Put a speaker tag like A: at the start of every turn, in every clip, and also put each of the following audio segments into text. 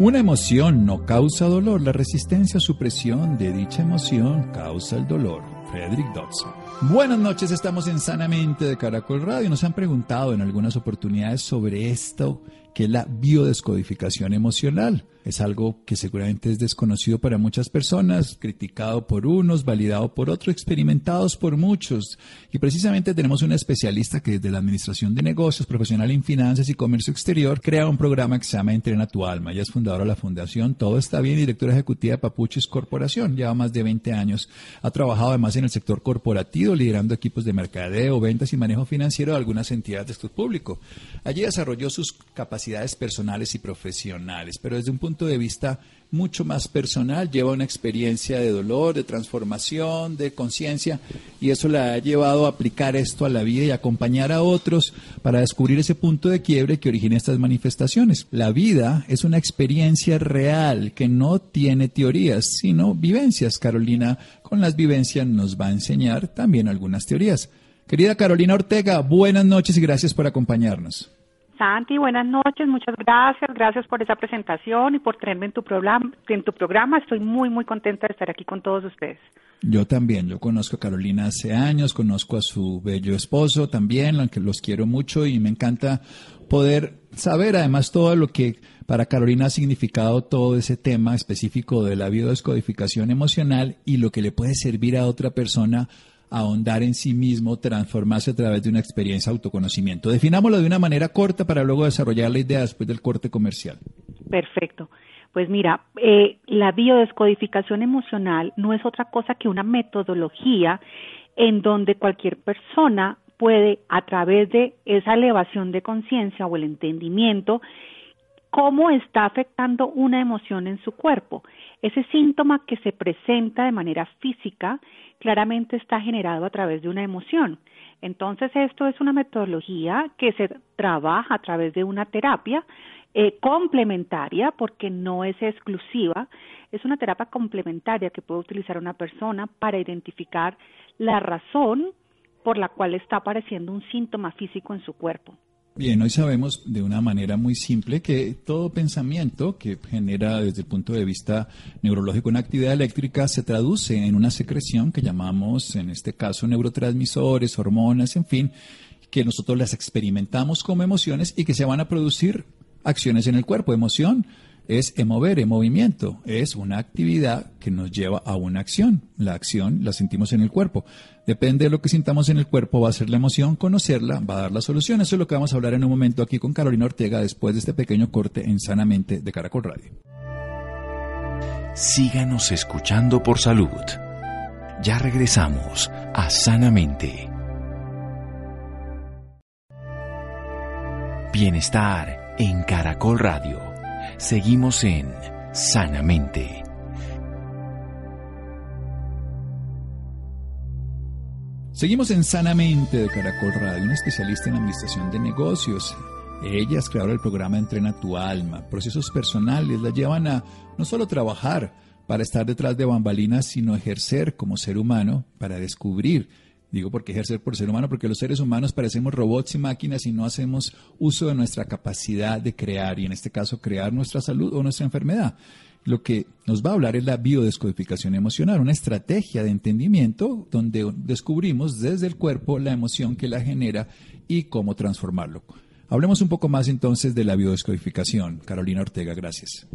A: Una emoción no causa dolor, la resistencia o supresión de dicha emoción causa el dolor. Frederick Dodson. Buenas noches, estamos en Sanamente de Caracol Radio. Nos han preguntado en algunas oportunidades sobre esto que es la biodescodificación emocional. Es algo que seguramente es desconocido para muchas personas, criticado por unos, validado por otros, experimentados por muchos. Y precisamente tenemos una especialista que desde la Administración de Negocios, profesional en finanzas y comercio exterior, crea un programa que se llama Entrena tu alma. Ella es fundadora de la Fundación Todo está bien, directora ejecutiva de Papuchis Corporación. Lleva más de 20 años. Ha trabajado además en el sector corporativo, liderando equipos de mercadeo, ventas y manejo financiero de algunas entidades de sector público. Allí desarrolló sus capacidades personales y profesionales, pero desde un punto de vista mucho más personal, lleva una experiencia de dolor, de transformación, de conciencia, y eso la ha llevado a aplicar esto a la vida y acompañar a otros para descubrir ese punto de quiebre que origina estas manifestaciones. La vida es una experiencia real que no tiene teorías, sino vivencias. Carolina con las vivencias nos va a enseñar también algunas teorías. Querida Carolina Ortega, buenas noches y gracias por acompañarnos.
B: Santi, buenas noches, muchas gracias, gracias por esa presentación y por tenerme en tu programa. En tu programa estoy muy, muy contenta de estar aquí con todos ustedes.
A: Yo también, yo conozco a Carolina hace años, conozco a su bello esposo también, aunque los quiero mucho y me encanta poder saber además todo lo que para Carolina ha significado todo ese tema específico de la biodescodificación emocional y lo que le puede servir a otra persona ahondar en sí mismo, transformarse a través de una experiencia de autoconocimiento. Definámoslo de una manera corta para luego desarrollar la idea después del corte comercial.
B: Perfecto. Pues mira, eh, la biodescodificación emocional no es otra cosa que una metodología en donde cualquier persona puede, a través de esa elevación de conciencia o el entendimiento, cómo está afectando una emoción en su cuerpo. Ese síntoma que se presenta de manera física claramente está generado a través de una emoción. Entonces, esto es una metodología que se trabaja a través de una terapia eh, complementaria, porque no es exclusiva, es una terapia complementaria que puede utilizar una persona para identificar la razón por la cual está apareciendo un síntoma físico en su cuerpo.
A: Bien, hoy sabemos de una manera muy simple que todo pensamiento que genera desde el punto de vista neurológico una actividad eléctrica se traduce en una secreción que llamamos, en este caso, neurotransmisores, hormonas, en fin, que nosotros las experimentamos como emociones y que se van a producir acciones en el cuerpo, emoción, es mover, en movimiento, es una actividad que nos lleva a una acción. La acción la sentimos en el cuerpo. Depende de lo que sintamos en el cuerpo, va a ser la emoción, conocerla, va a dar la solución. Eso es lo que vamos a hablar en un momento aquí con Carolina Ortega después de este pequeño corte en Sanamente de Caracol Radio.
C: Síganos escuchando por salud. Ya regresamos a Sanamente. Bienestar en Caracol Radio Seguimos en Sanamente.
A: Seguimos en Sanamente de Caracol Radio, una especialista en administración de negocios. Ella es creadora del programa Entrena tu alma. Procesos personales la llevan a no solo trabajar para estar detrás de bambalinas, sino ejercer como ser humano para descubrir Digo porque ejercer por ser humano, porque los seres humanos parecemos robots y máquinas y no hacemos uso de nuestra capacidad de crear, y en este caso crear nuestra salud o nuestra enfermedad. Lo que nos va a hablar es la biodescodificación emocional, una estrategia de entendimiento donde descubrimos desde el cuerpo la emoción que la genera y cómo transformarlo. Hablemos un poco más entonces de la biodescodificación. Carolina Ortega, gracias.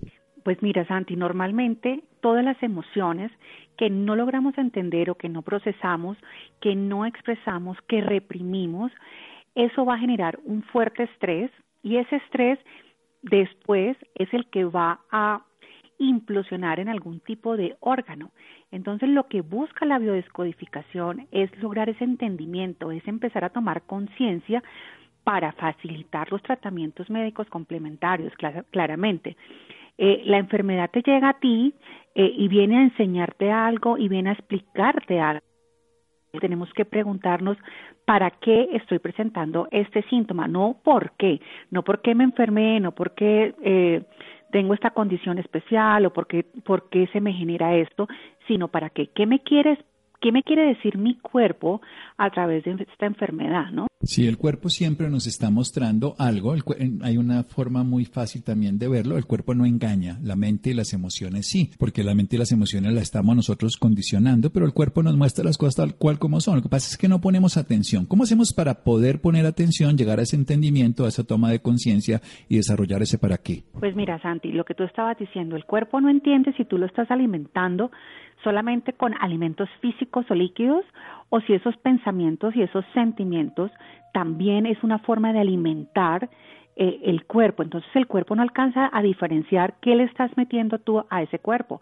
B: Pues mira, Santi, normalmente todas las emociones que no logramos entender o que no procesamos, que no expresamos, que reprimimos, eso va a generar un fuerte estrés y ese estrés después es el que va a implosionar en algún tipo de órgano. Entonces lo que busca la biodescodificación es lograr ese entendimiento, es empezar a tomar conciencia para facilitar los tratamientos médicos complementarios, claramente. Eh, la enfermedad te llega a ti eh, y viene a enseñarte algo y viene a explicarte algo. Tenemos que preguntarnos para qué estoy presentando este síntoma, no por qué, no por qué me enfermé, no porque eh, tengo esta condición especial o por qué se me genera esto, sino para qué, qué me quieres ¿Qué me quiere decir mi cuerpo a través de esta enfermedad, no?
A: Sí, el cuerpo siempre nos está mostrando algo. hay una forma muy fácil también de verlo. El cuerpo no engaña, la mente y las emociones sí, porque la mente y las emociones las estamos nosotros condicionando, pero el cuerpo nos muestra las cosas tal cual como son. Lo que pasa es que no ponemos atención. ¿Cómo hacemos para poder poner atención, llegar a ese entendimiento, a esa toma de conciencia y desarrollar ese para qué?
B: Pues mira, Santi, lo que tú estabas diciendo, el cuerpo no entiende si tú lo estás alimentando solamente con alimentos físicos o líquidos o si esos pensamientos y esos sentimientos también es una forma de alimentar eh, el cuerpo. Entonces el cuerpo no alcanza a diferenciar qué le estás metiendo tú a ese cuerpo.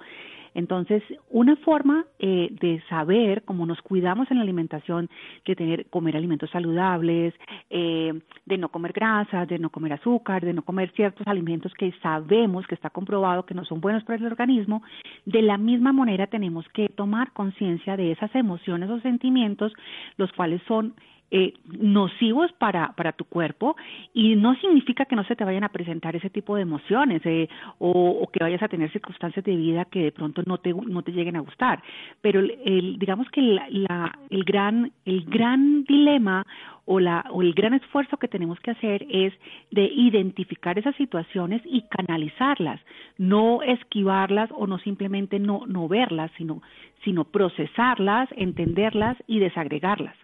B: Entonces, una forma eh, de saber cómo nos cuidamos en la alimentación, de tener, comer alimentos saludables, eh, de no comer grasas, de no comer azúcar, de no comer ciertos alimentos que sabemos que está comprobado que no son buenos para el organismo, de la misma manera tenemos que tomar conciencia de esas emociones o sentimientos, los cuales son eh, nocivos para, para tu cuerpo y no significa que no se te vayan a presentar ese tipo de emociones eh, o, que vayas a tener circunstancias de vida que de pronto no te, no te lleguen a gustar. Pero el, digamos que la, el, gran, el gran dilema o, la, o el gran esfuerzo que tenemos que hacer es de identificar esas situaciones y canalizarlas, no esquivarlas o no simplemente no, no verlas, sino, sino procesarlas, entenderlas y desagregarlas.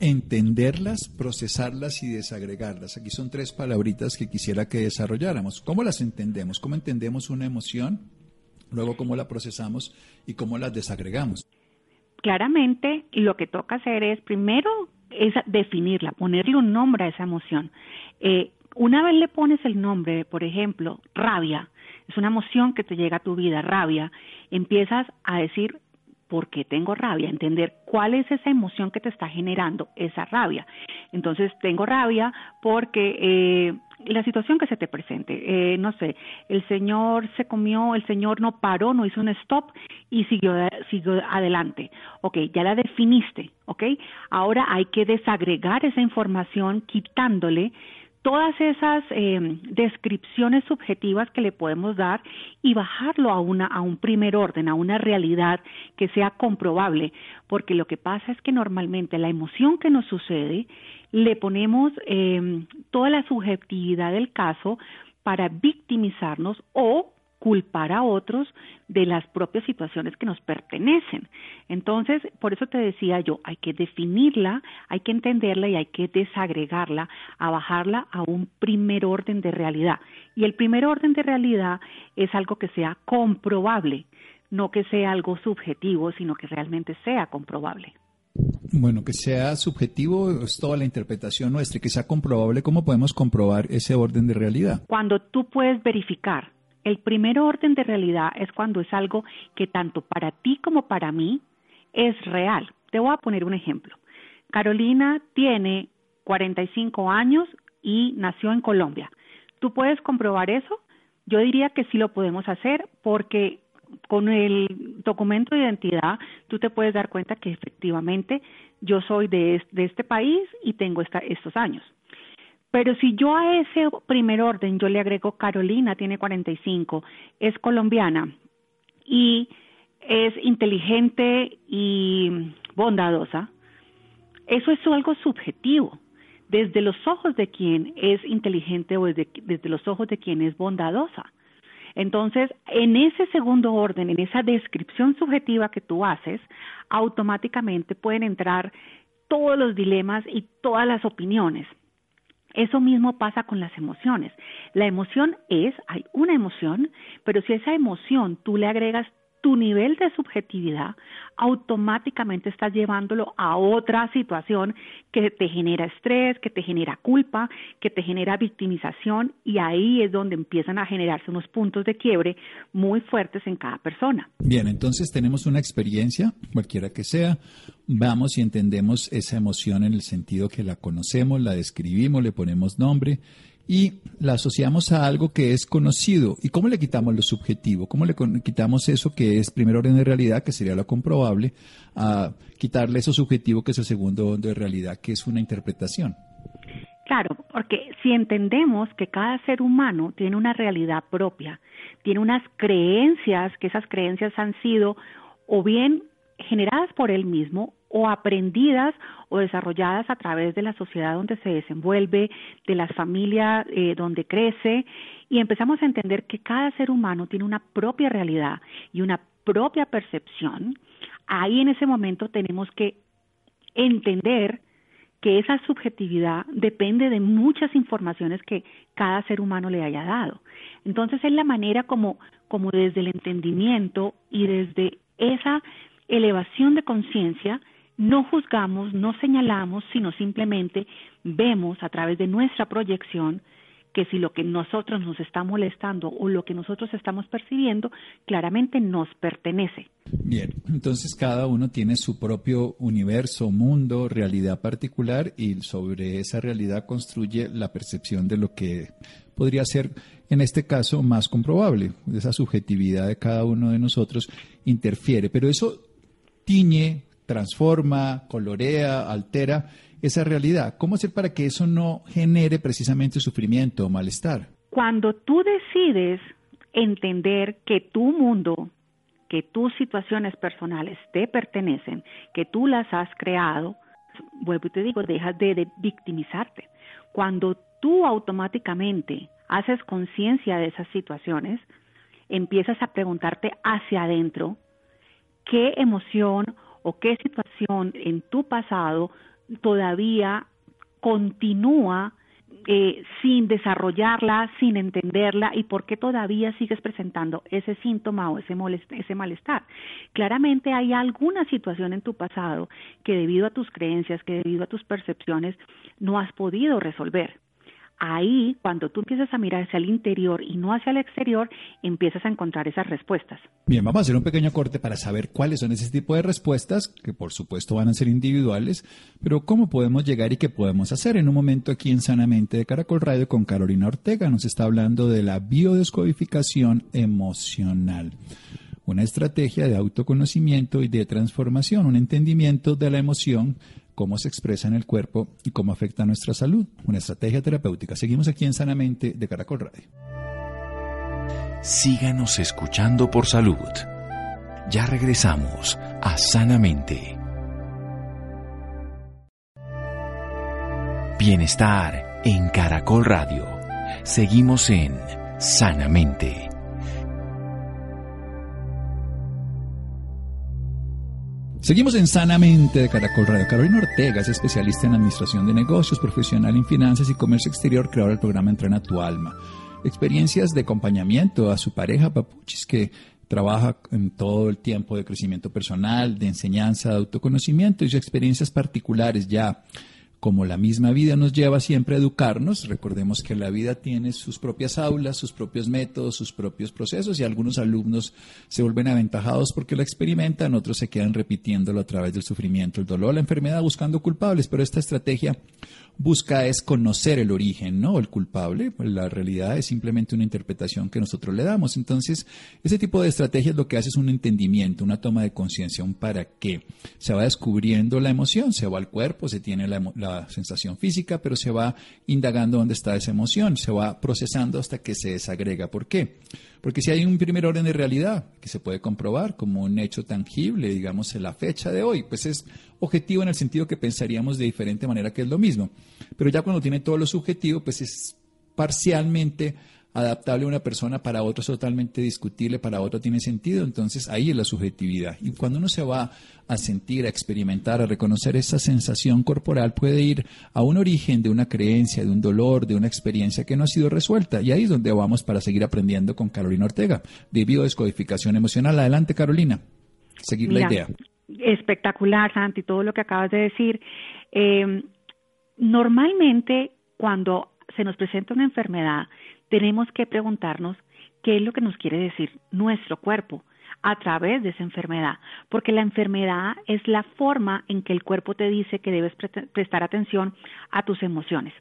A: Entenderlas, procesarlas y desagregarlas. Aquí son tres palabritas que quisiera que desarrolláramos. ¿Cómo las entendemos? ¿Cómo entendemos una emoción? Luego, ¿cómo la procesamos y cómo las desagregamos?
B: Claramente, lo que toca hacer es primero definirla, ponerle un nombre a esa emoción. Eh, una vez le pones el nombre, por ejemplo, rabia, es una emoción que te llega a tu vida, rabia, empiezas a decir por qué tengo rabia, entender cuál es esa emoción que te está generando esa rabia. Entonces, tengo rabia porque eh, la situación que se te presente, eh, no sé, el señor se comió, el señor no paró, no hizo un stop y siguió, siguió adelante. Ok, ya la definiste, ok. Ahora hay que desagregar esa información quitándole todas esas eh, descripciones subjetivas que le podemos dar y bajarlo a, una, a un primer orden, a una realidad que sea comprobable, porque lo que pasa es que normalmente la emoción que nos sucede le ponemos eh, toda la subjetividad del caso para victimizarnos o culpar a otros de las propias situaciones que nos pertenecen. Entonces, por eso te decía yo, hay que definirla, hay que entenderla y hay que desagregarla, a bajarla a un primer orden de realidad. Y el primer orden de realidad es algo que sea comprobable, no que sea algo subjetivo, sino que realmente sea comprobable.
A: Bueno, que sea subjetivo es toda la interpretación nuestra y que sea comprobable. ¿Cómo podemos comprobar ese orden de realidad?
B: Cuando tú puedes verificar el primer orden de realidad es cuando es algo que tanto para ti como para mí es real. Te voy a poner un ejemplo. Carolina tiene 45 años y nació en Colombia. ¿Tú puedes comprobar eso? Yo diría que sí lo podemos hacer porque con el documento de identidad tú te puedes dar cuenta que efectivamente yo soy de, este país y tengo estos años. Pero si yo a ese primer orden yo le agrego Carolina, tiene 45, es colombiana y es inteligente y bondadosa, eso es algo subjetivo. Desde los ojos de quien es inteligente o desde, desde los ojos de quien es bondadosa. Entonces, en ese segundo orden, en esa descripción subjetiva que tú haces, automáticamente pueden entrar todos los dilemas y todas las opiniones. Eso mismo pasa con las emociones. La emoción es, hay una emoción, pero si esa emoción tú le agregas tu nivel de subjetividad, automáticamente estás llevándolo a otra situación que te genera estrés, que te genera culpa, que te genera victimización y ahí es donde empiezan a generarse unos puntos de quiebre muy fuertes en cada persona.
A: Bien, entonces tenemos una experiencia, cualquiera que sea, vamos y entendemos esa emoción en el sentido que la conocemos, la describimos, le ponemos nombre y la asociamos a algo que es conocido. ¿Y cómo le quitamos lo subjetivo? ¿Cómo le quitamos eso que es primer orden de realidad, que sería lo comprobable, a quitarle eso subjetivo que es el segundo orden de realidad, que es una interpretación?
B: Claro, porque si entendemos que cada ser humano tiene una realidad propia, tiene unas creencias, que esas creencias han sido o bien generadas por él mismo o aprendidas o desarrolladas a través de la sociedad donde se desenvuelve, de las familias eh, donde crece, y empezamos a entender que cada ser humano tiene una propia realidad y una propia percepción, ahí en ese momento tenemos que entender que esa subjetividad depende de muchas informaciones que cada ser humano le haya dado. Entonces es la manera como, como desde el entendimiento y desde esa elevación de conciencia, no juzgamos, no señalamos, sino simplemente vemos a través de nuestra proyección que si lo que nosotros nos está molestando o lo que nosotros estamos percibiendo claramente nos pertenece.
A: Bien, entonces cada uno tiene su propio universo, mundo, realidad particular y sobre esa realidad construye la percepción de lo que podría ser, en este caso, más comprobable. Esa subjetividad de cada uno de nosotros interfiere, pero eso tiñe, transforma, colorea, altera esa realidad. ¿Cómo hacer para que eso no genere precisamente sufrimiento o malestar?
B: Cuando tú decides entender que tu mundo, que tus situaciones personales te pertenecen, que tú las has creado, vuelvo y te digo, dejas de, de victimizarte. Cuando tú automáticamente haces conciencia de esas situaciones, empiezas a preguntarte hacia adentro qué emoción o qué situación en tu pasado todavía continúa eh, sin desarrollarla, sin entenderla y por qué todavía sigues presentando ese síntoma o ese, ese malestar. Claramente hay alguna situación en tu pasado que debido a tus creencias, que debido a tus percepciones, no has podido resolver ahí, cuando tú empiezas a mirar hacia el interior y no hacia el exterior, empiezas a encontrar esas respuestas.
A: Bien, vamos a hacer un pequeño corte para saber cuáles son ese tipo de respuestas, que por supuesto van a ser individuales, pero cómo podemos llegar y qué podemos hacer. En un momento aquí en Sanamente de Caracol Radio con Carolina Ortega nos está hablando de la biodescodificación emocional una estrategia de autoconocimiento y de transformación, un entendimiento de la emoción cómo se expresa en el cuerpo y cómo afecta a nuestra salud. Una estrategia terapéutica. Seguimos aquí en Sanamente de Caracol Radio.
C: Síganos escuchando por salud. Ya regresamos a Sanamente. Bienestar en Caracol Radio. Seguimos en Sanamente.
A: Seguimos en Sanamente de Caracol Radio. Carolina Ortega es especialista en administración de negocios, profesional en finanzas y comercio exterior, creador del programa Entrena tu Alma. Experiencias de acompañamiento a su pareja Papuchis, que trabaja en todo el tiempo de crecimiento personal, de enseñanza, de autoconocimiento y sus experiencias particulares ya como la misma vida nos lleva siempre a educarnos, recordemos que la vida tiene sus propias aulas, sus propios métodos, sus propios procesos y algunos alumnos se vuelven aventajados porque lo experimentan, otros se quedan repitiéndolo a través del sufrimiento, el dolor, la enfermedad, buscando culpables, pero esta estrategia busca es conocer el origen, ¿no? El culpable, pues la realidad es simplemente una interpretación que nosotros le damos. Entonces, ese tipo de estrategias lo que hace es un entendimiento, una toma de conciencia, un para qué. Se va descubriendo la emoción, se va al cuerpo, se tiene la, la sensación física, pero se va indagando dónde está esa emoción, se va procesando hasta que se desagrega. ¿Por qué? Porque si hay un primer orden de realidad que se puede comprobar como un hecho tangible, digamos, en la fecha de hoy, pues es objetivo en el sentido que pensaríamos de diferente manera que es lo mismo. Pero ya cuando tiene todo lo subjetivo, pues es parcialmente adaptable a una persona, para otro es totalmente discutible, para otro tiene sentido, entonces ahí es la subjetividad. Y cuando uno se va a sentir, a experimentar, a reconocer esa sensación corporal, puede ir a un origen de una creencia, de un dolor, de una experiencia que no ha sido resuelta. Y ahí es donde vamos para seguir aprendiendo con Carolina Ortega, de biodescodificación emocional. Adelante, Carolina. Seguir la idea.
B: Espectacular, Santi, todo lo que acabas de decir. Eh, normalmente, cuando se nos presenta una enfermedad, tenemos que preguntarnos qué es lo que nos quiere decir nuestro cuerpo a través de esa enfermedad, porque la enfermedad es la forma en que el cuerpo te dice que debes prestar atención a tus emociones.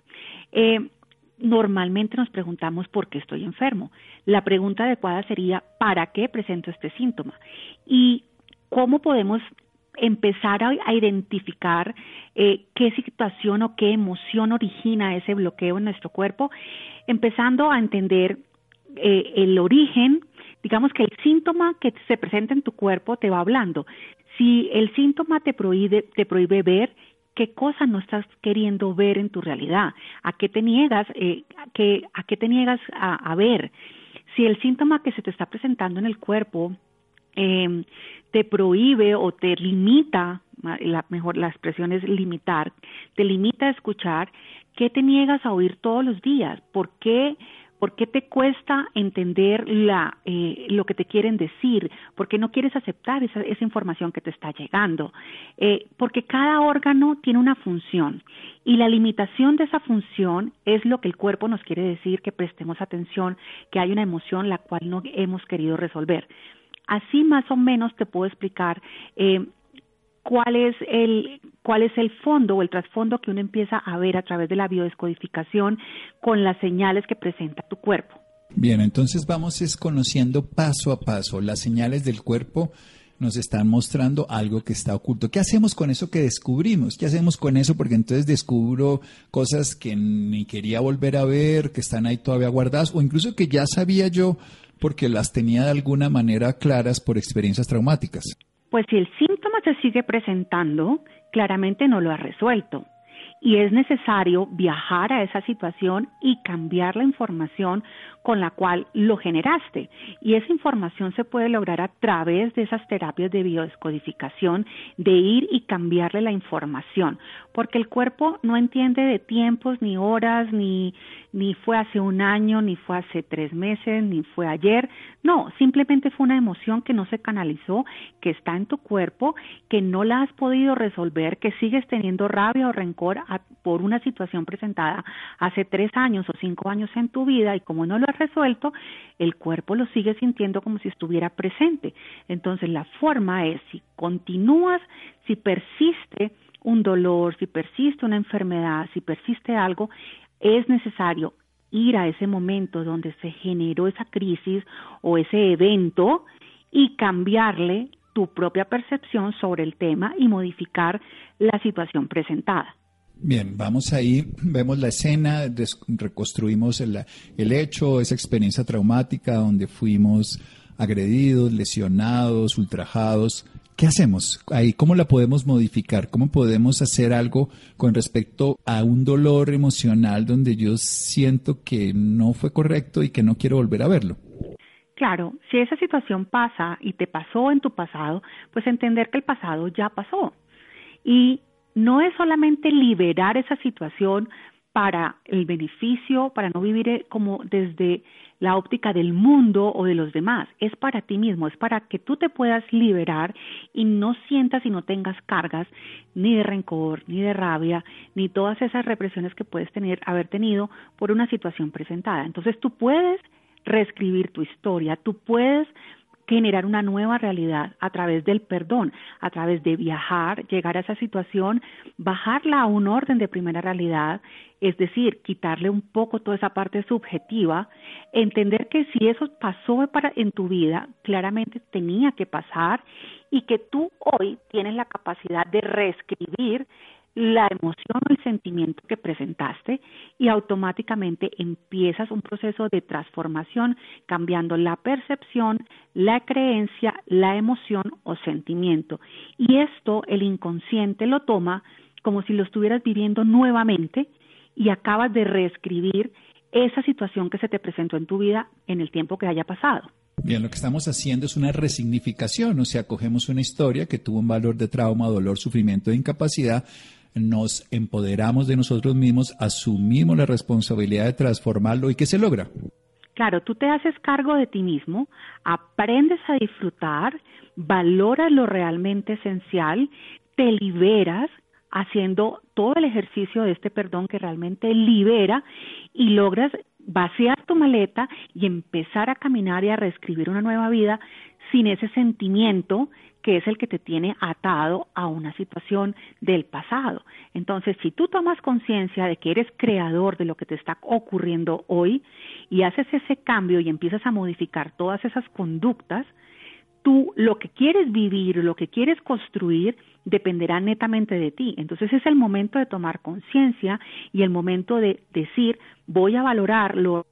B: Eh, normalmente nos preguntamos por qué estoy enfermo. La pregunta adecuada sería ¿para qué presento este síntoma? Y cómo podemos empezar a, identificar eh, qué situación o qué emoción origina ese bloqueo en nuestro cuerpo, empezando a entender eh, el origen, digamos que el síntoma que se presenta en tu cuerpo te va hablando. Si el síntoma te prohíbe, te prohíbe ver, qué cosa no estás queriendo ver en tu realidad, a qué te niegas, eh, a, qué, a qué te niegas a, ver. Si el síntoma que se te está presentando en el cuerpo eh, te prohíbe o te limita, la mejor la expresión es limitar, te limita a escuchar, ¿qué te niegas a oír todos los días? ¿Por qué ¿Por qué te cuesta entender la, eh, lo que te quieren decir? ¿Por qué no quieres aceptar esa, esa información que te está llegando? Eh, porque cada órgano tiene una función y la limitación de esa función es lo que el cuerpo nos quiere decir, que prestemos atención, que hay una emoción la cual no hemos querido resolver. Así más o menos te puedo explicar eh, cuál es el cuál es el fondo o el trasfondo que uno empieza a ver a través de la biodescodificación con las señales que presenta tu cuerpo.
A: Bien, entonces vamos es conociendo paso a paso las señales del cuerpo nos están mostrando algo que está oculto. ¿Qué hacemos con eso que descubrimos? ¿Qué hacemos con eso? Porque entonces descubro cosas que ni quería volver a ver, que están ahí todavía guardadas, o incluso que ya sabía yo porque las tenía de alguna manera claras por experiencias traumáticas.
B: Pues si el síntoma se sigue presentando, claramente no lo ha resuelto. Y es necesario viajar a esa situación y cambiar la información con la cual lo generaste. Y esa información se puede lograr a través de esas terapias de biodescodificación, de ir y cambiarle la información, porque el cuerpo no entiende de tiempos, ni horas, ni, ni fue hace un año, ni fue hace tres meses, ni fue ayer. No, simplemente fue una emoción que no se canalizó, que está en tu cuerpo, que no la has podido resolver, que sigues teniendo rabia o rencor por una situación presentada hace tres años o cinco años en tu vida y como no lo resuelto, el cuerpo lo sigue sintiendo como si estuviera presente. Entonces la forma es si continúas, si persiste un dolor, si persiste una enfermedad, si persiste algo, es necesario ir a ese momento donde se generó esa crisis o ese evento y cambiarle tu propia percepción sobre el tema y modificar la situación presentada.
A: Bien, vamos ahí, vemos la escena, reconstruimos el, el hecho, esa experiencia traumática donde fuimos agredidos, lesionados, ultrajados. ¿Qué hacemos ahí? ¿Cómo la podemos modificar? ¿Cómo podemos hacer algo con respecto a un dolor emocional donde yo siento que no fue correcto y que no quiero volver a verlo?
B: Claro, si esa situación pasa y te pasó en tu pasado, pues entender que el pasado ya pasó. Y no es solamente liberar esa situación para el beneficio, para no vivir eh, como desde la óptica del mundo o de los demás, es para ti mismo, es para que tú te puedas liberar y no sientas y no tengas cargas ni de rencor, ni de rabia, ni todas esas represiones que puedes tener, haber tenido por una situación presentada. Entonces tú puedes reescribir tu historia, tú puedes generar una nueva realidad a través del perdón, a través de viajar, llegar a esa situación, bajarla a un orden de primera realidad, es decir, quitarle un poco toda esa parte subjetiva, entender que si eso pasó para en tu vida, claramente tenía que pasar y que tú hoy tienes la capacidad de reescribir la emoción o el sentimiento que presentaste y automáticamente empiezas un proceso de transformación cambiando la percepción, la creencia, la emoción o sentimiento. Y esto el inconsciente lo toma como si lo estuvieras viviendo nuevamente y acabas de reescribir esa situación que se te presentó en tu vida en el tiempo que haya pasado.
A: Bien, lo que estamos haciendo es una resignificación, o sea, cogemos una historia que tuvo un valor de trauma, dolor, sufrimiento e incapacidad, nos empoderamos de nosotros mismos, asumimos la responsabilidad de transformarlo y ¿qué se logra?
B: Claro, tú te haces cargo de ti mismo, aprendes a disfrutar, valoras lo realmente esencial, te liberas haciendo todo el ejercicio de este perdón que realmente libera y logras vaciar tu maleta y empezar a caminar y a reescribir una nueva vida sin ese sentimiento que es el que te tiene atado a una situación del pasado. Entonces, si tú tomas conciencia de que eres creador de lo que te está ocurriendo hoy y haces ese cambio y empiezas a modificar todas esas conductas, tú lo que quieres vivir, lo que quieres construir, dependerá netamente de ti. Entonces es el momento de tomar conciencia y el momento de decir, voy a valorar lo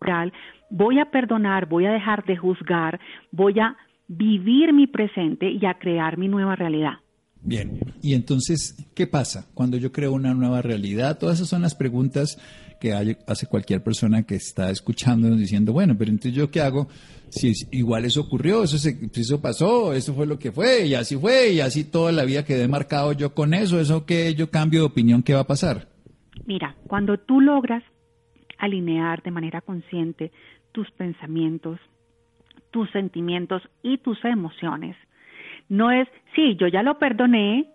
B: real, voy a perdonar, voy a dejar de juzgar, voy a vivir mi presente y a crear mi nueva realidad.
A: Bien, y entonces, ¿qué pasa cuando yo creo una nueva realidad? Todas esas son las preguntas que hace cualquier persona que está escuchándonos diciendo, bueno, pero entonces yo qué hago si igual eso ocurrió, eso, se, eso pasó, eso fue lo que fue, y así fue, y así toda la vida quedé marcado yo con eso, eso que yo cambio de opinión, ¿qué va a pasar?
B: Mira, cuando tú logras alinear de manera consciente tus pensamientos, tus sentimientos y tus emociones, no es, sí, yo ya lo perdoné,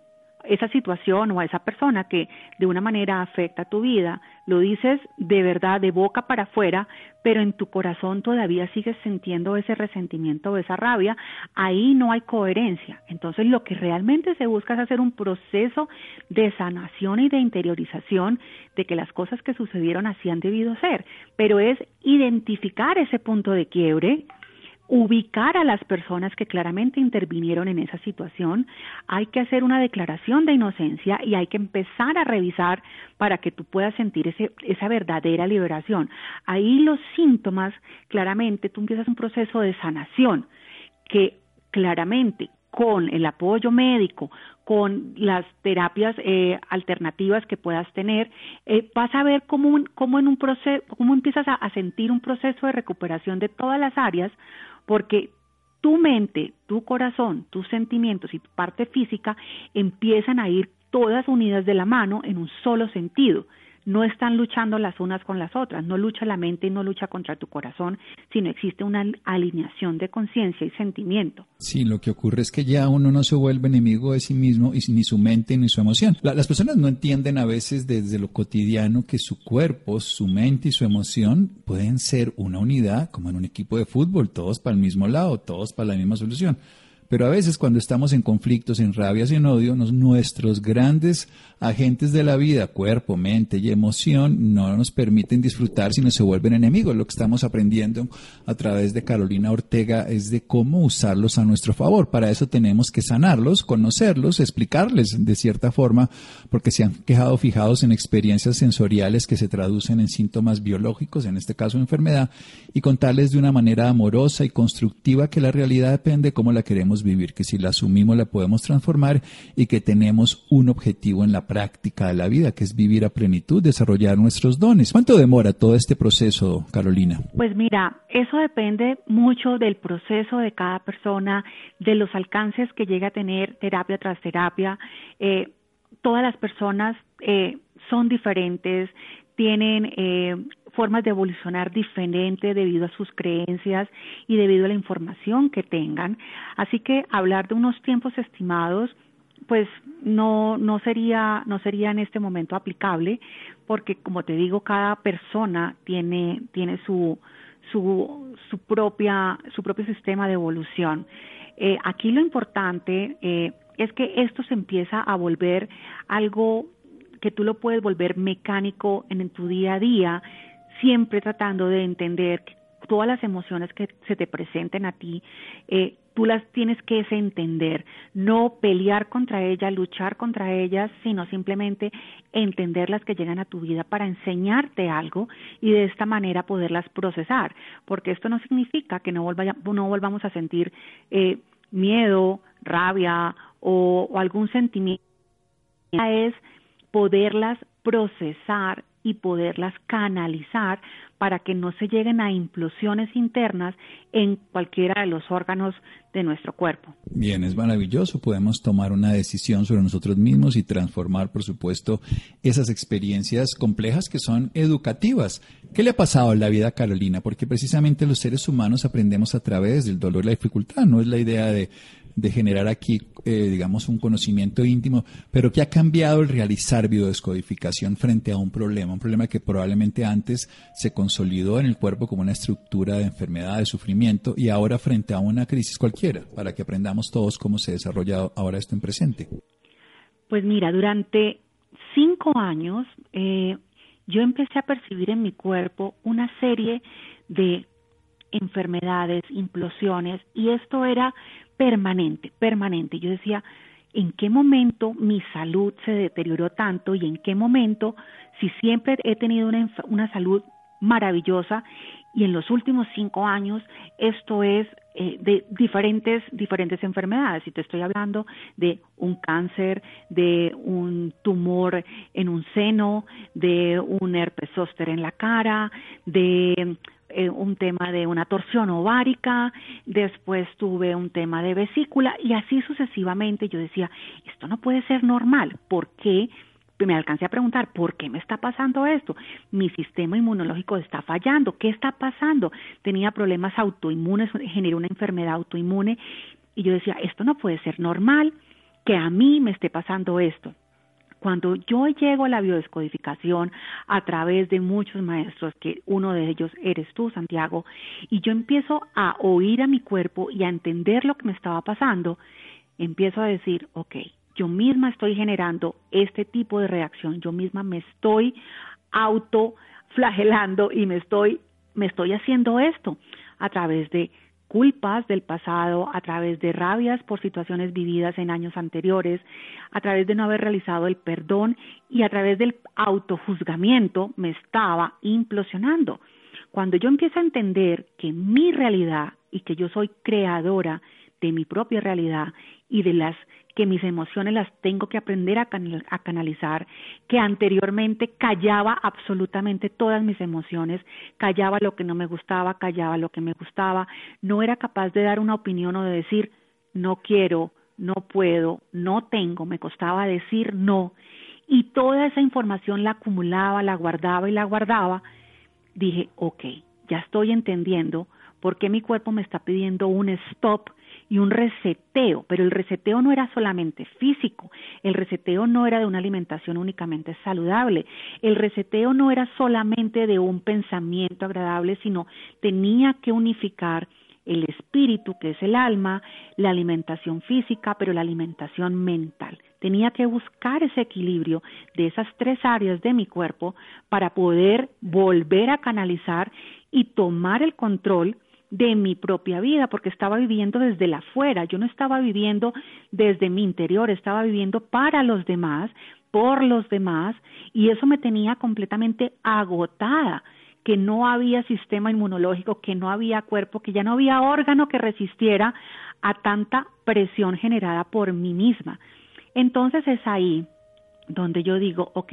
B: esa situación o a esa persona que de una manera afecta tu vida, lo dices de verdad de boca para afuera, pero en tu corazón todavía sigues sintiendo ese resentimiento o esa rabia, ahí no hay coherencia. Entonces lo que realmente se busca es hacer un proceso de sanación y de interiorización de que las cosas que sucedieron así han debido ser, pero es identificar ese punto de quiebre, ubicar a las personas que claramente intervinieron en esa situación, hay que hacer una declaración de inocencia y hay que empezar a revisar para que tú puedas sentir ese, esa verdadera liberación. Ahí los síntomas, claramente, tú empiezas un proceso de sanación que claramente con el apoyo médico, con las terapias eh, alternativas que puedas tener, eh, vas a ver cómo, cómo en un proceso, cómo empiezas a sentir un proceso de recuperación de todas las áreas, porque tu mente, tu corazón, tus sentimientos y tu parte física empiezan a ir todas unidas de la mano en un solo sentido no están luchando las unas con las otras, no lucha la mente y no lucha contra tu corazón, sino existe una alineación de conciencia y sentimiento.
A: Sí, lo que ocurre es que ya uno no se vuelve enemigo de sí mismo ni su mente ni su emoción. las personas no entienden a veces desde lo cotidiano que su cuerpo, su mente y su emoción pueden ser una unidad, como en un equipo de fútbol, todos para el mismo lado, todos para la misma solución. Pero a veces cuando estamos en conflictos, en rabias y en odio, nuestros grandes agentes de la vida, cuerpo, mente y emoción, no nos permiten disfrutar, sino se vuelven enemigos. Lo que estamos aprendiendo a través de Carolina Ortega es de cómo usarlos a nuestro favor. Para eso tenemos que sanarlos, conocerlos, explicarles de cierta forma, porque se han quejado fijados en experiencias sensoriales que se traducen en síntomas biológicos, en este caso enfermedad, y contarles de una manera amorosa y constructiva que la realidad depende de cómo la queremos vivir, que si la asumimos la podemos transformar y que tenemos un objetivo en la práctica de la vida, que es vivir a plenitud, desarrollar nuestros dones. ¿Cuánto demora todo este proceso, Carolina?
B: Pues mira, eso depende mucho del proceso de cada persona, de los alcances que llega a tener terapia tras terapia. Eh, todas las personas eh, son diferentes, tienen eh, formas de evolucionar diferente debido a sus creencias y debido a la información que tengan. Así que hablar de unos tiempos estimados pues no no sería no sería en este momento aplicable porque como te digo cada persona tiene tiene su su su propia su propio sistema de evolución eh, aquí lo importante eh, es que esto se empieza a volver algo que tú lo puedes volver mecánico en tu día a día siempre tratando de entender que todas las emociones que se te presenten a ti, eh, tú las tienes que entender, no pelear contra ellas, luchar contra ellas, sino simplemente entender las que llegan a tu vida para enseñarte algo y de esta manera poderlas procesar, porque esto no significa que no, volvamos a sentir eh, miedo, rabia o algún sentimiento, es poderlas procesar y poderlas canalizar para que no se lleguen a implosiones internas en cualquiera de los órganos de nuestro cuerpo.
A: Bien, es maravilloso. Podemos tomar una decisión sobre nosotros mismos y transformar, por supuesto, esas experiencias complejas que son educativas. ¿Qué le ha pasado en la vida a Carolina? Porque precisamente los seres humanos aprendemos a través del dolor y la dificultad. No es la idea de de generar aquí, eh, digamos, un conocimiento íntimo, pero que ha cambiado el realizar biodescodificación frente a un problema, un problema que probablemente antes se consolidó en el cuerpo como una estructura de enfermedad, de sufrimiento, y ahora frente a una crisis cualquiera, para que aprendamos todos cómo se desarrolla ahora esto en presente.
B: Pues mira, durante cinco años eh, yo empecé a percibir en mi cuerpo una serie de enfermedades, implosiones, y esto era permanente, permanente. Yo decía, ¿en qué momento mi salud se deterioró tanto y en qué momento, si siempre he tenido una, una salud maravillosa y en los últimos cinco años esto es eh, de diferentes diferentes enfermedades. Y te estoy hablando de un cáncer, de un tumor en un seno, de un herpes zóster en la cara, de eh, un tema de una torsión ovárica, después tuve un tema de vesícula y así sucesivamente. Yo decía, esto no puede ser normal, ¿por qué? me alcancé a preguntar, ¿por qué me está pasando esto? Mi sistema inmunológico está fallando, ¿qué está pasando? Tenía problemas autoinmunes, generé una enfermedad autoinmune y yo decía, esto no puede ser normal, que a mí me esté pasando esto. Cuando yo llego a la biodescodificación a través de muchos maestros, que uno de ellos eres tú, Santiago, y yo empiezo a oír a mi cuerpo y a entender lo que me estaba pasando, empiezo a decir, ok, yo misma estoy generando este tipo de reacción, yo misma me estoy autoflagelando y me estoy, me estoy haciendo esto a través de culpas del pasado, a través de rabias por situaciones vividas en años anteriores, a través de no haber realizado el perdón y a través del autojuzgamiento me estaba implosionando. Cuando yo empiezo a entender que mi realidad y que yo soy creadora de mi propia realidad y de las que mis emociones las tengo que aprender a, canalizar, que anteriormente callaba absolutamente todas mis emociones, callaba lo que no me gustaba, callaba lo que me gustaba, no era capaz de dar una opinión o de decir no quiero, no puedo, no tengo, me costaba decir no, y toda esa información la acumulaba, la guardaba y la guardaba, dije, ok, ya estoy entendiendo por qué mi cuerpo me está pidiendo un stop y un reseteo, pero el reseteo no era solamente físico, el reseteo no era de una alimentación únicamente saludable, el reseteo no era solamente de un pensamiento agradable, sino tenía que unificar el espíritu, que es el alma, la alimentación física, pero la alimentación mental. Tenía que buscar ese equilibrio de esas tres áreas de mi cuerpo para poder volver a canalizar y tomar el control de mi propia vida, porque estaba viviendo desde la afuera, yo no estaba viviendo desde mi interior, estaba viviendo para los demás, por los demás, y eso me tenía completamente agotada, que no había sistema inmunológico, que no había cuerpo, que ya no había órgano que resistiera a tanta presión generada por mí misma. Entonces es ahí donde yo digo, ok,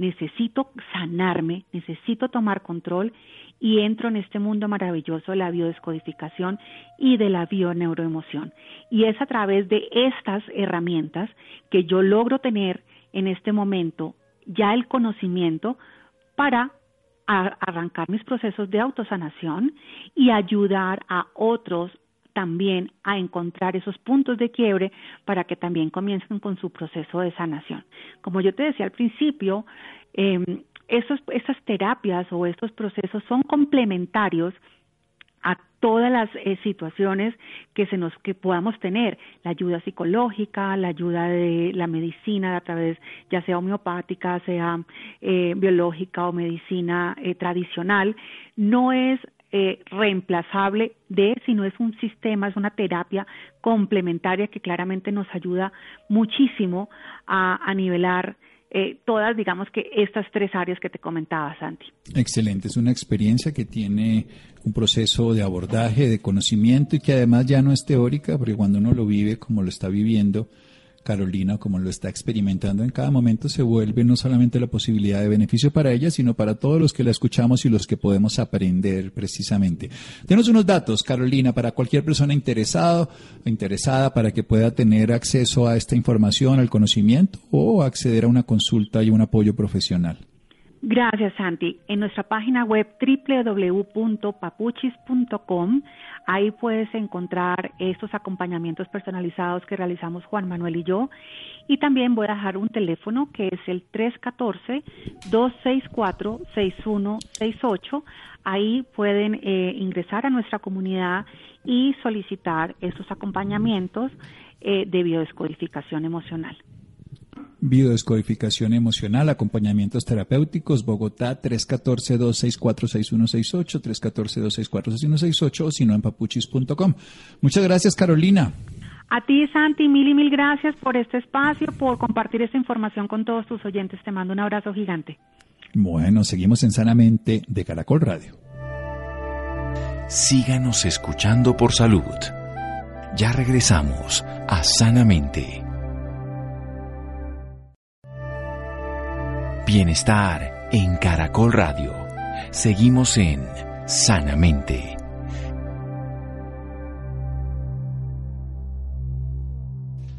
B: necesito sanarme, necesito tomar control y entro en este mundo maravilloso de la biodescodificación y de la bioneuroemoción. Y es a través de estas herramientas que yo logro tener en este momento ya el conocimiento para arrancar mis procesos de autosanación y ayudar a otros también a encontrar esos puntos de quiebre para que también comiencen con su proceso de sanación. Como yo te decía al principio, eh, esos, esas terapias o estos procesos son complementarios a todas las eh, situaciones que se nos que podamos tener la ayuda psicológica la ayuda de la medicina a través ya sea homeopática sea eh, biológica o medicina eh, tradicional no es reemplazable de sino es un sistema es una terapia complementaria que claramente nos ayuda muchísimo a, a nivelar eh, todas, digamos que estas tres áreas que te comentaba, Santi.
A: Excelente, es una experiencia que tiene un proceso de abordaje, de conocimiento y que además ya no es teórica, porque cuando uno lo vive como lo está viviendo, Carolina, como lo está experimentando en cada momento, se vuelve no solamente la posibilidad de beneficio para ella, sino para todos los que la escuchamos y los que podemos aprender precisamente. Tenemos unos datos, Carolina, para cualquier persona interesado interesada para que pueda tener acceso a esta información, al conocimiento o acceder a una consulta y un apoyo profesional.
B: Gracias, Santi. En nuestra página web www.papuchis.com Ahí puedes encontrar estos acompañamientos personalizados que realizamos Juan Manuel y yo. Y también voy a dejar un teléfono que es el 314-264-6168. Ahí pueden eh, ingresar a nuestra comunidad y solicitar estos acompañamientos eh, de biodescodificación emocional.
A: Biodescodificación emocional, acompañamientos terapéuticos, Bogotá 314-264-6168, 314-264-6168 o si no en papuchis.com. Muchas gracias, Carolina.
B: A ti, Santi, mil y mil gracias por este espacio, por compartir esta información con todos tus oyentes. Te mando un abrazo gigante.
A: Bueno, seguimos en Sanamente de Caracol Radio.
C: Síganos escuchando por salud. Ya regresamos a Sanamente. Bienestar en Caracol Radio. Seguimos en Sanamente.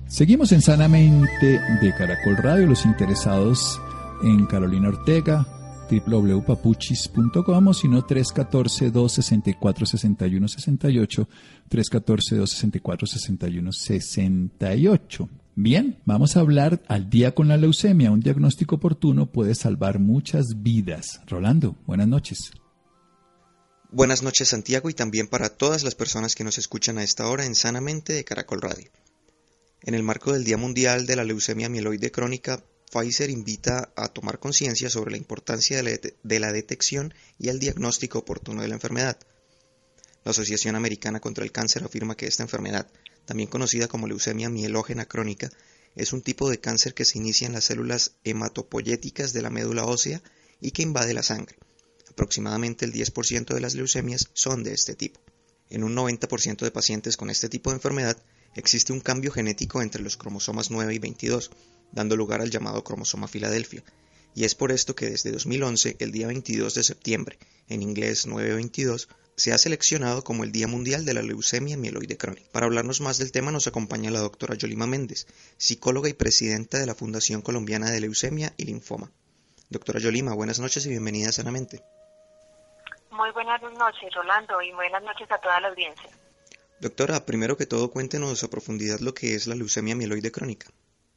A: Seguimos en Sanamente de Caracol Radio. Los interesados en Carolina Ortega, www.papuchis.com o sino 314-264-6168, 314-264-6168. Bien, vamos a hablar al día con la leucemia. Un diagnóstico oportuno puede salvar muchas vidas. Rolando, buenas noches.
D: Buenas noches Santiago y también para todas las personas que nos escuchan a esta hora en Sanamente de Caracol Radio. En el marco del Día Mundial de la Leucemia Mieloide Crónica, Pfizer invita a tomar conciencia sobre la importancia de la, detección y el diagnóstico oportuno de la enfermedad. La Asociación Americana contra el Cáncer afirma que esta enfermedad también conocida como leucemia mielógena crónica, es un tipo de cáncer que se inicia en las células hematopoyéticas de la médula ósea y que invade la sangre. Aproximadamente el 10% de las leucemias son de este tipo. En un 90% de pacientes con este tipo de enfermedad existe un cambio genético entre los cromosomas 9 y 22, dando lugar al llamado cromosoma Filadelfia, y es por esto que desde 2011, el día 22 de septiembre, en inglés 922, se ha seleccionado como el Día Mundial de la Leucemia Mieloide Crónica. Para hablarnos más del tema nos acompaña la doctora Yolima Méndez, psicóloga y presidenta de la Fundación Colombiana de Leucemia y Linfoma. Doctora Yolima, buenas noches y bienvenida Sanamente.
E: Muy buenas noches, Rolando, y buenas noches a toda la audiencia.
D: Doctora, primero que todo cuéntenos a profundidad lo que es la leucemia mieloide crónica.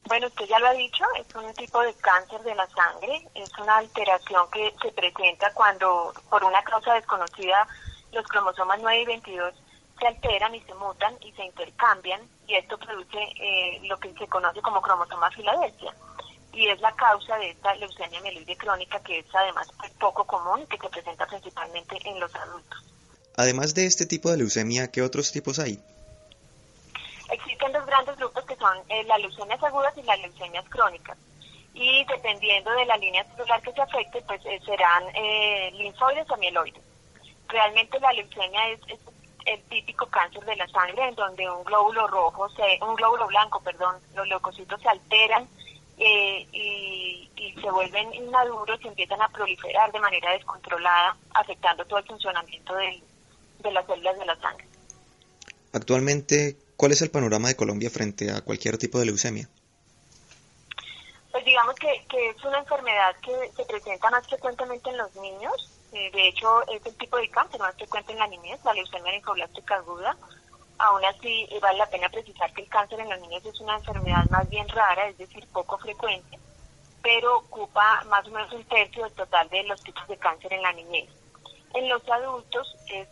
E: Bueno, usted ya lo ha dicho, es un tipo de cáncer de la sangre, es una alteración que se presenta cuando por una causa desconocida los cromosomas 9 y 22 se alteran y se mutan y se intercambian y esto produce eh, lo que se conoce como cromosoma Filadelfia y es la causa de esta leucemia mieloide crónica que es además pues, poco común y que se presenta principalmente en los adultos.
D: Además de este tipo de leucemia, ¿qué otros tipos hay?
E: Grandes grupos que son eh, las leucemias agudas y las leucemias crónicas. Y dependiendo de la línea celular que se afecte, pues eh, serán linfoides o mieloides. Realmente la leucemia es, el típico cáncer de la sangre en donde un glóbulo rojo, se, un glóbulo blanco, perdón, los leucocitos se alteran eh, y, se vuelven inmaduros y empiezan a proliferar de manera descontrolada, afectando todo el funcionamiento de las células de la sangre.
D: Actualmente, ¿cuál es el panorama de Colombia frente a cualquier tipo de leucemia?
E: Pues digamos que, que es una enfermedad que se presenta más frecuentemente en los niños, eh, de hecho, es el tipo de cáncer más frecuente en la niñez, la leucemia linfoblástica aguda. Aún así, eh, vale la pena precisar que el cáncer en los niños es una enfermedad más bien rara, es decir, poco frecuente, pero ocupa más o menos un tercio del total de los tipos de cáncer en la niñez. En los adultos es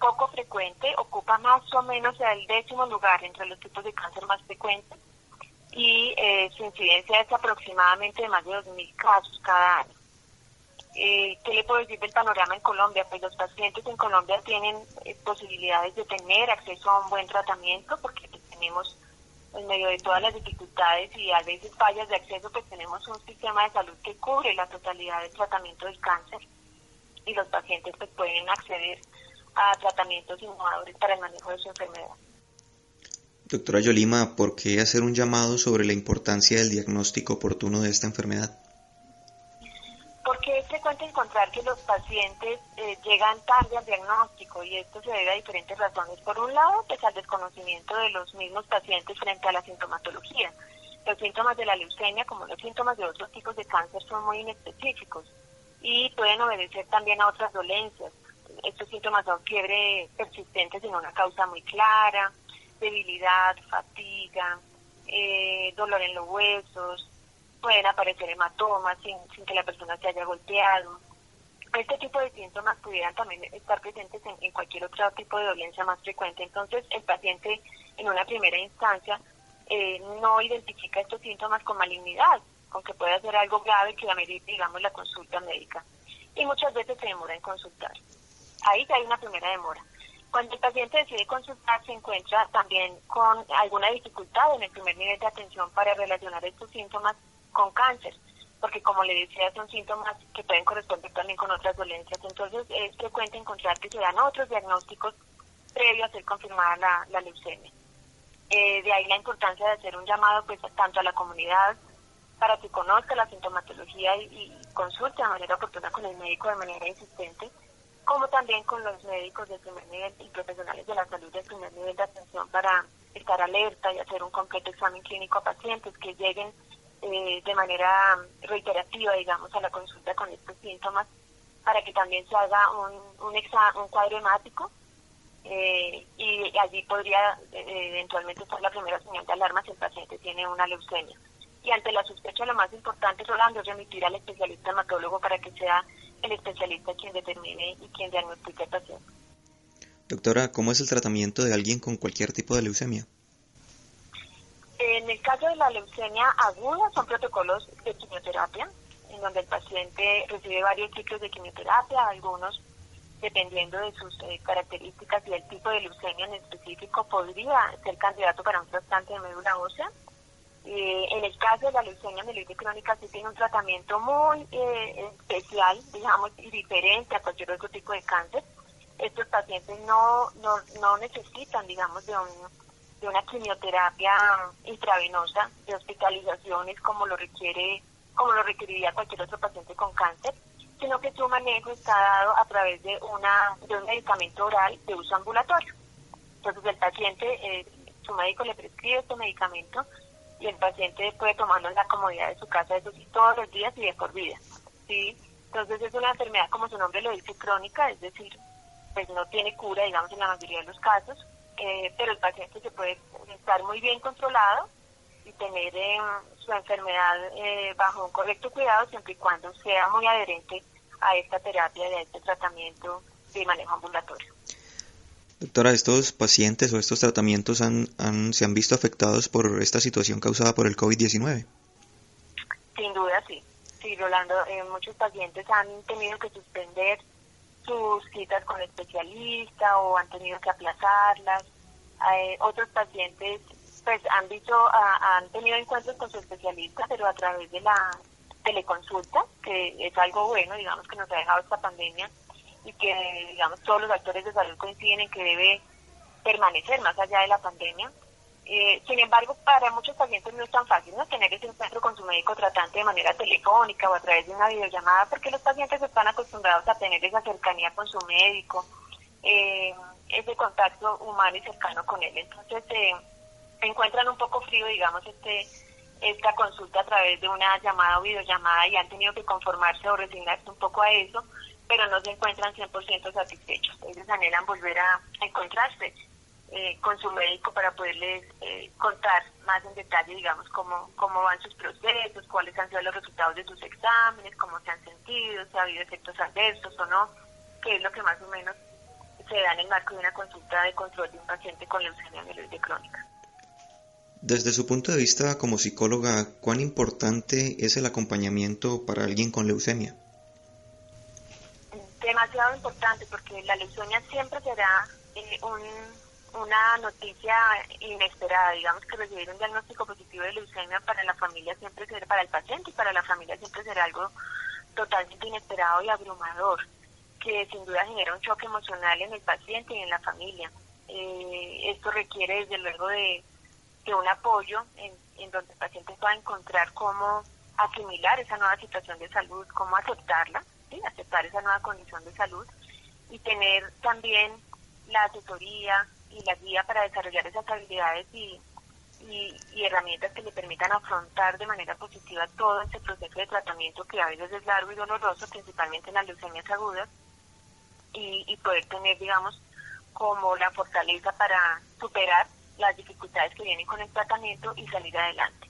E: poco frecuente, ocupa más o menos el décimo lugar entre los tipos de cáncer más frecuentes y eh, su incidencia es aproximadamente de más de 2.000 casos cada año. Eh, ¿Qué le puedo decir del panorama en Colombia? Pues los pacientes en Colombia tienen eh, posibilidades de tener acceso a un buen tratamiento porque pues, tenemos, en medio de todas las dificultades y a veces fallas de acceso, pues tenemos un sistema de salud que cubre la totalidad del tratamiento del cáncer y los pacientes pues pueden acceder a tratamientos innovadores para el manejo de su enfermedad.
D: Doctora Yolima, ¿por qué hacer un llamado sobre la importancia del diagnóstico oportuno de esta enfermedad?
E: porque es frecuente encontrar que los pacientes eh, llegan tarde al diagnóstico y esto se debe a diferentes razones. Por un lado, pues al desconocimiento de los mismos pacientes frente a la sintomatología. Los síntomas de la leucemia, como los síntomas de otros tipos de cáncer, son muy inespecíficos y pueden obedecer también a otras dolencias. Estos síntomas son fiebre persistente sin una causa muy clara, debilidad, fatiga, eh, dolor en los huesos, pueden aparecer hematomas sin, que la persona se haya golpeado. Este tipo de síntomas pudieran también estar presentes en, cualquier otro tipo de dolencia más frecuente. Entonces, el paciente en una primera instancia eh, no identifica estos síntomas con malignidad, aunque pueda ser algo grave que amerite, digamos, la consulta médica. Y muchas veces se demora en consultar. Ahí ya hay una primera demora. Cuando el paciente decide consultar, se encuentra también con alguna dificultad en el primer nivel de atención para relacionar estos síntomas con cáncer, porque como le decía, son síntomas que pueden corresponder también con otras dolencias. Entonces, es frecuente encontrar que se dan otros diagnósticos previos a ser confirmada la, leucemia. Eh, de ahí la importancia de hacer un llamado pues tanto a la comunidad para que conozca la sintomatología y, y consulte de manera oportuna con el médico de manera insistente como también con los médicos de primer nivel y profesionales de la salud de primer nivel de atención para estar alerta y hacer un completo examen clínico a pacientes que lleguen eh, de manera reiterativa, digamos, a la consulta con estos síntomas, para que también se haga un, un, cuadro hemático eh, y allí podría eh, eventualmente estar la primera señal de alarma si el paciente tiene una leucemia. Y ante la sospecha, lo más importante es remitir al especialista hematólogo para que sea el especialista quien determine y quien diagnostique el paciente.
D: Doctora, ¿cómo es el tratamiento de alguien con cualquier tipo de leucemia?
E: En el caso de la leucemia aguda son protocolos de quimioterapia, en donde el paciente recibe varios ciclos de quimioterapia, algunos dependiendo de sus eh, características y el tipo de leucemia en específico, podría ser candidato para un trasplante de médula ósea. Eh, en el caso de la leucemia mieloide crónica sí tiene un tratamiento muy eh, especial, digamos, y diferente a cualquier otro tipo de cáncer. Estos pacientes no, no, no necesitan, digamos, de, un, de una quimioterapia intravenosa, de hospitalizaciones como lo requiere, como lo requeriría cualquier otro paciente con cáncer, sino que su manejo está dado a través de una de un medicamento oral de uso ambulatorio. Entonces el paciente, eh, su médico le prescribe este medicamento y el paciente puede tomarlo en la comodidad de su casa, eso sí, todos los días y de por vida. ¿sí? Entonces es una enfermedad, como su nombre lo dice, crónica, es decir, pues no tiene cura, digamos, en la mayoría de los casos, eh, pero el paciente se puede estar muy bien controlado y tener em, su enfermedad eh, bajo un correcto cuidado siempre y cuando sea muy adherente a esta terapia, a este tratamiento de manejo ambulatorio.
D: Doctora, ¿estos pacientes o estos tratamientos han, se han visto afectados por esta situación causada por el COVID-19?
E: Sin duda, sí. Sí, Rolando, eh, muchos pacientes han tenido que suspender sus citas con especialista o han tenido que aplazarlas. Eh, otros pacientes pues han visto, han tenido encuentros con su especialista, pero a través de la teleconsulta, que es algo bueno, digamos, que nos ha dejado esta pandemia y que, digamos, todos los actores de salud coinciden en que debe permanecer más allá de la pandemia. Eh, sin embargo, para muchos pacientes no es tan fácil ¿no? tener ese encuentro con su médico tratante de manera telefónica o a través de una videollamada, porque los pacientes están acostumbrados a tener esa cercanía con su médico, eh, ese contacto humano y cercano con él. Entonces, eh, encuentran un poco frío, digamos, este esta consulta a través de una llamada o videollamada y han tenido que conformarse o resignarse un poco a eso pero no se encuentran 100% satisfechos. Ellos anhelan volver a encontrarse eh, con su médico para poderles eh, contar más en detalle, digamos, cómo, cómo van sus procesos, cuáles han sido los resultados de sus exámenes, cómo se han sentido, si ha habido efectos adversos o no, qué es lo que más o menos se da en el marco de una consulta de control de un paciente con leucemia mieloide crónica.
D: Desde su punto de vista como psicóloga, ¿cuán importante es el acompañamiento para alguien con leucemia?
E: Demasiado importante porque la leucemia siempre será eh, una noticia inesperada, digamos que recibir un diagnóstico positivo de leucemia para la familia siempre será, para el paciente y para la familia siempre será algo totalmente inesperado y abrumador, que sin duda genera un choque emocional en el paciente y en la familia. Eh, esto requiere desde luego de, de un apoyo en, en donde el paciente pueda encontrar cómo asimilar esa nueva situación de salud, cómo aceptarla aceptar esa nueva condición de salud y tener también la asesoría y la guía para desarrollar esas habilidades y, y, herramientas que le permitan afrontar de manera positiva todo ese proceso de tratamiento que a veces es largo y doloroso, principalmente en las leucemias agudas, y, y poder tener, digamos, como la fortaleza para superar las dificultades que vienen con el tratamiento y salir adelante.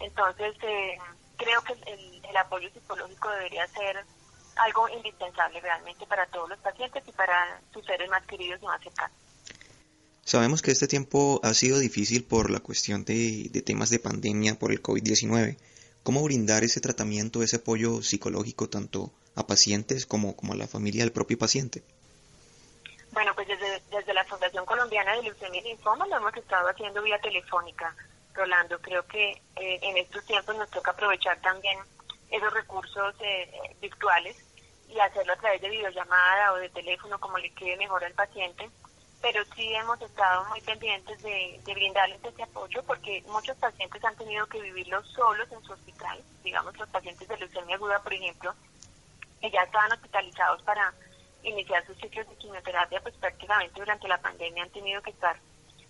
E: Entonces, eh, creo que el, apoyo psicológico debería ser algo indispensable realmente para todos los pacientes y para sus seres más queridos y más cercanos.
D: Sabemos que este tiempo ha sido difícil por la cuestión de, de temas de pandemia por el COVID-19. ¿Cómo brindar ese tratamiento, ese apoyo psicológico tanto a pacientes como, como a la familia del propio paciente?
E: Bueno, pues desde, desde la Fundación Colombiana de Leucemia y Linfoma lo hemos estado haciendo vía telefónica. Rolando, creo que eh, en estos tiempos nos toca aprovechar también esos recursos eh, virtuales y hacerlo a través de videollamada o de teléfono, como le quede mejor al paciente. Pero sí hemos estado muy pendientes de, brindarles ese apoyo porque muchos pacientes han tenido que vivirlo solos en su hospital. Digamos, los pacientes de leucemia aguda, por ejemplo, que ya estaban hospitalizados para iniciar sus ciclos de quimioterapia, pues prácticamente durante la pandemia han tenido que estar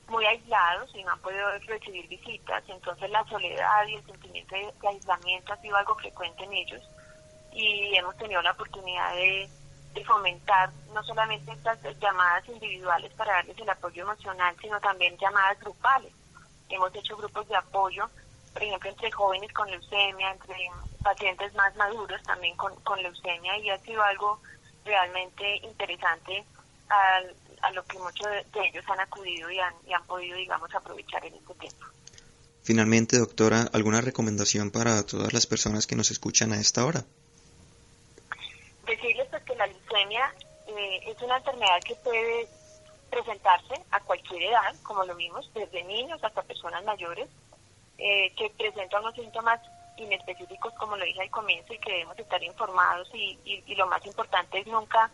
E: muy aislados y no han podido recibir visitas, entonces la soledad y el sentimiento de, aislamiento ha sido algo frecuente en ellos y hemos tenido la oportunidad de, fomentar no solamente estas llamadas individuales para darles el apoyo emocional, sino también llamadas grupales. Hemos hecho grupos de apoyo, por ejemplo, entre jóvenes con leucemia, entre pacientes más maduros también con, con leucemia y ha sido algo realmente interesante al, a lo que muchos de ellos han acudido y han, y han podido, digamos, aprovechar en este tiempo.
D: Finalmente, doctora, ¿alguna recomendación para todas las personas que nos escuchan a esta hora?
E: Decirles pues, que la leucemia eh, es una enfermedad que puede presentarse a cualquier edad, como lo vimos, desde niños hasta personas mayores, eh, que presentan unos síntomas inespecíficos, como lo dije al comienzo, y que debemos estar informados y, y, y lo más importante es nunca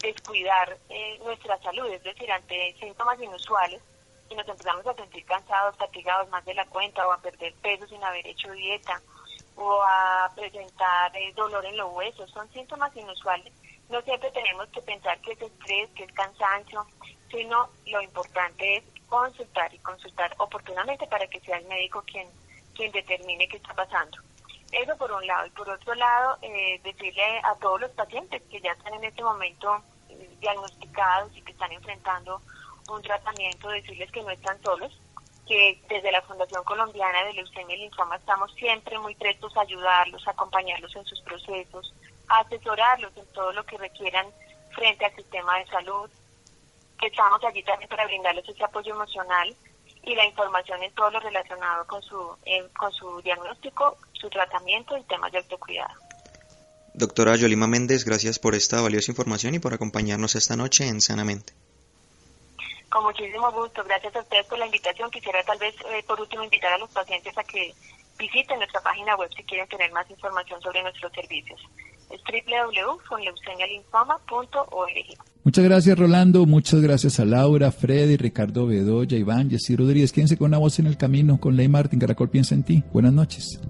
E: descuidar eh, nuestra salud, es decir, ante síntomas inusuales, y nos empezamos a sentir cansados, fatigados más de la cuenta, o a perder peso sin haber hecho dieta, o a presentar eh, dolor en los huesos, son síntomas inusuales. No siempre tenemos que pensar que es estrés, que es cansancio, sino lo importante es consultar y consultar oportunamente para que sea el médico quien, quien determine qué está pasando. Eso por un lado. Y por otro lado, eh, decirle a todos los pacientes que ya están en este momento eh, diagnosticados y que están enfrentando un tratamiento, decirles que no están solos, que desde la Fundación Colombiana de Leucemia y Linfoma estamos siempre muy prestos a ayudarlos, a acompañarlos en sus procesos, a asesorarlos en todo lo que requieran frente al sistema de salud, estamos allí también para brindarles ese apoyo emocional y la información en todo lo relacionado con su, eh, con su diagnóstico, su tratamiento y temas de autocuidado.
D: Doctora Yolima Méndez, gracias por esta valiosa información y por acompañarnos esta noche en Sanamente.
E: Con muchísimo gusto, gracias a ustedes por la invitación. Quisiera tal vez eh, por último invitar a los pacientes a que visiten nuestra página web si quieren tener más información sobre nuestros servicios. Es www.leucemialinfoma.org.
A: Muchas gracias Rolando, muchas gracias a Laura, Freddy, Ricardo Bedoya, Iván, Jessy Rodríguez. Quédense con una voz en el camino con Ley Martín, Caracol piensa en ti. Buenas noches.